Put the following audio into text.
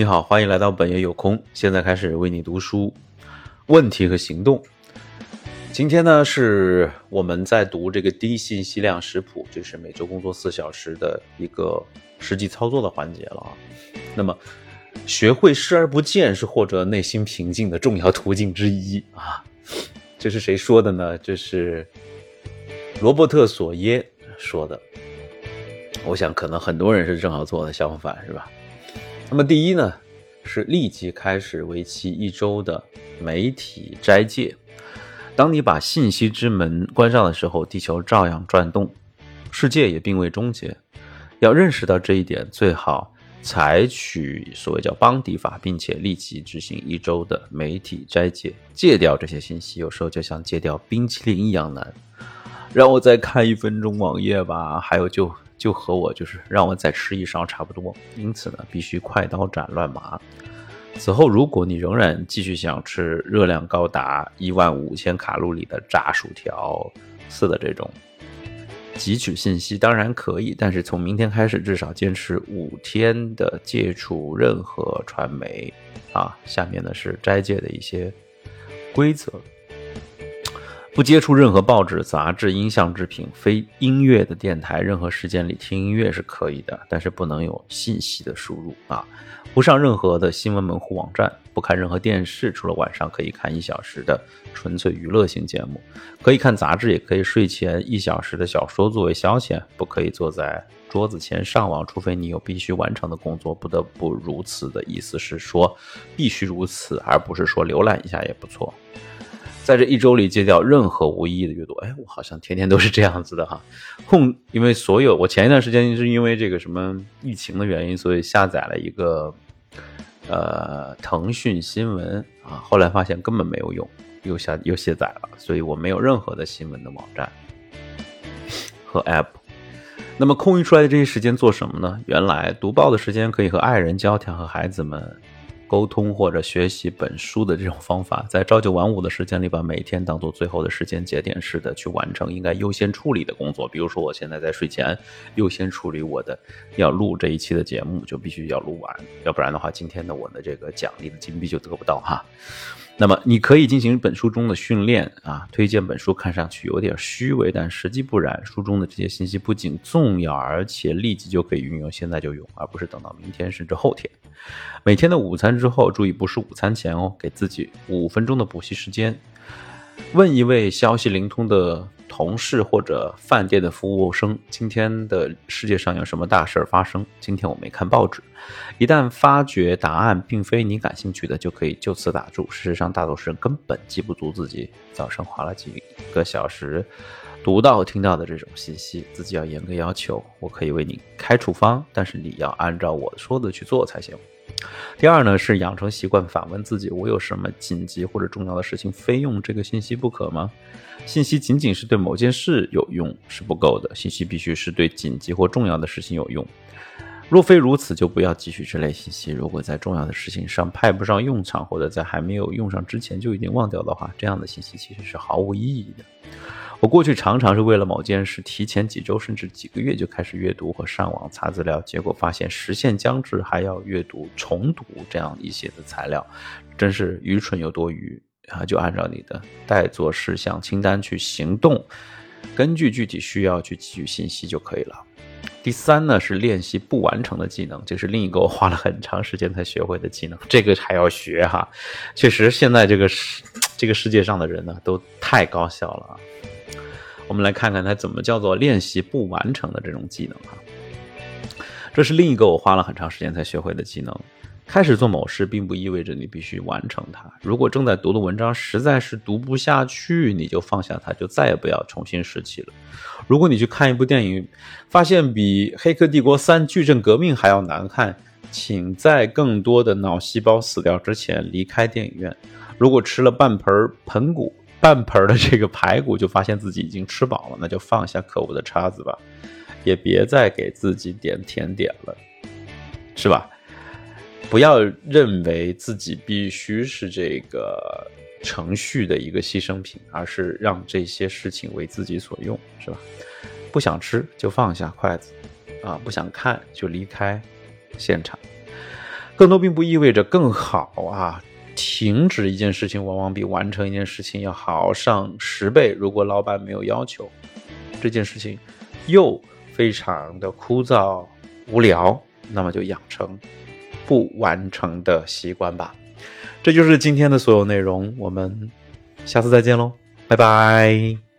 你好，欢迎来到本夜有空。现在开始为你读书，问题和行动。今天呢，是我们在读这个低信息量食谱，就是每周工作四小时的一个实际操作的环节了啊。那么，学会视而不见是获得内心平静的重要途径之一啊。这是谁说的呢？这是罗伯特·索耶说的。我想，可能很多人是正好做的相反，是吧？那么第一呢，是立即开始为期一周的媒体斋戒。当你把信息之门关上的时候，地球照样转动，世界也并未终结。要认识到这一点，最好采取所谓叫邦迪法，并且立即执行一周的媒体斋戒，戒掉这些信息。有时候就像戒掉冰淇淋一样难。让我再看一分钟网页吧，还有就。就和我就是让我再吃一勺差不多，因此呢，必须快刀斩乱麻。此后，如果你仍然继续想吃热量高达一万五千卡路里的炸薯条似的这种汲取信息，当然可以，但是从明天开始至少坚持五天的戒除任何传媒啊。下面呢是斋戒的一些规则。不接触任何报纸、杂志、音像制品、非音乐的电台。任何时间里听音乐是可以的，但是不能有信息的输入啊！不上任何的新闻门户网站，不看任何电视，除了晚上可以看一小时的纯粹娱乐性节目，可以看杂志，也可以睡前一小时的小说作为消遣。不可以坐在桌子前上网，除非你有必须完成的工作，不得不如此的意思是说必须如此，而不是说浏览一下也不错。在这一周里戒掉任何无意义的阅读，哎，我好像天天都是这样子的哈。控，因为所有我前一段时间是因为这个什么疫情的原因，所以下载了一个呃腾讯新闻啊，后来发现根本没有用，又下又卸载了，所以我没有任何的新闻的网站和 app。那么空余出来的这些时间做什么呢？原来读报的时间可以和爱人交谈，和孩子们。沟通或者学习本书的这种方法，在朝九晚五的时间里，把每天当做最后的时间节点似的去完成应该优先处理的工作。比如说，我现在在睡前优先处理我的要录这一期的节目，就必须要录完，要不然的话，今天的我的这个奖励的金币就得不到哈。那么，你可以进行本书中的训练啊，推荐本书看上去有点虚伪，但实际不然。书中的这些信息不仅重要，而且立即就可以运用，现在就用，而不是等到明天甚至后天。每天的午餐之后，注意不是午餐前哦，给自己五分钟的补习时间。问一位消息灵通的同事或者饭店的服务生，今天的世界上有什么大事发生？今天我没看报纸。一旦发觉答案并非你感兴趣的，就可以就此打住。事实上，大多数人根本记不住自己早上花了几个小时读到听到的这种信息。自己要严格要求。我可以为你开处方，但是你要按照我说的去做才行。第二呢，是养成习惯，反问自己：我有什么紧急或者重要的事情非用这个信息不可吗？信息仅仅是对某件事有用是不够的，信息必须是对紧急或重要的事情有用。若非如此，就不要汲取这类信息。如果在重要的事情上派不上用场，或者在还没有用上之前就已经忘掉的话，这样的信息其实是毫无意义的。我过去常常是为了某件事，提前几周甚至几个月就开始阅读和上网查资料，结果发现时限将至还要阅读、重读这样一些的材料，真是愚蠢又多余啊！就按照你的待做事项清单去行动，根据具体需要去汲取信息就可以了。第三呢是练习不完成的技能，这是另一个我花了很长时间才学会的技能，这个还要学哈。确实，现在这个世这个世界上的人呢都太高效了啊。我们来看看它怎么叫做练习不完成的这种技能啊。这是另一个我花了很长时间才学会的技能。开始做某事，并不意味着你必须完成它。如果正在读的文章实在是读不下去，你就放下它，就再也不要重新拾起了。如果你去看一部电影，发现比《黑客帝国三：矩阵革命》还要难看，请在更多的脑细胞死掉之前离开电影院。如果吃了半盆盆骨，半盆的这个排骨，就发现自己已经吃饱了，那就放下可恶的叉子吧，也别再给自己点甜点了，是吧？不要认为自己必须是这个程序的一个牺牲品，而是让这些事情为自己所用，是吧？不想吃就放下筷子，啊，不想看就离开现场。更多并不意味着更好啊。停止一件事情，往往比完成一件事情要好上十倍。如果老板没有要求，这件事情又非常的枯燥无聊，那么就养成不完成的习惯吧。这就是今天的所有内容，我们下次再见喽，拜拜。